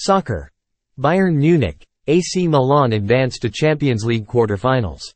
Soccer. Bayern Munich, AC Milan advanced to Champions League quarter-finals.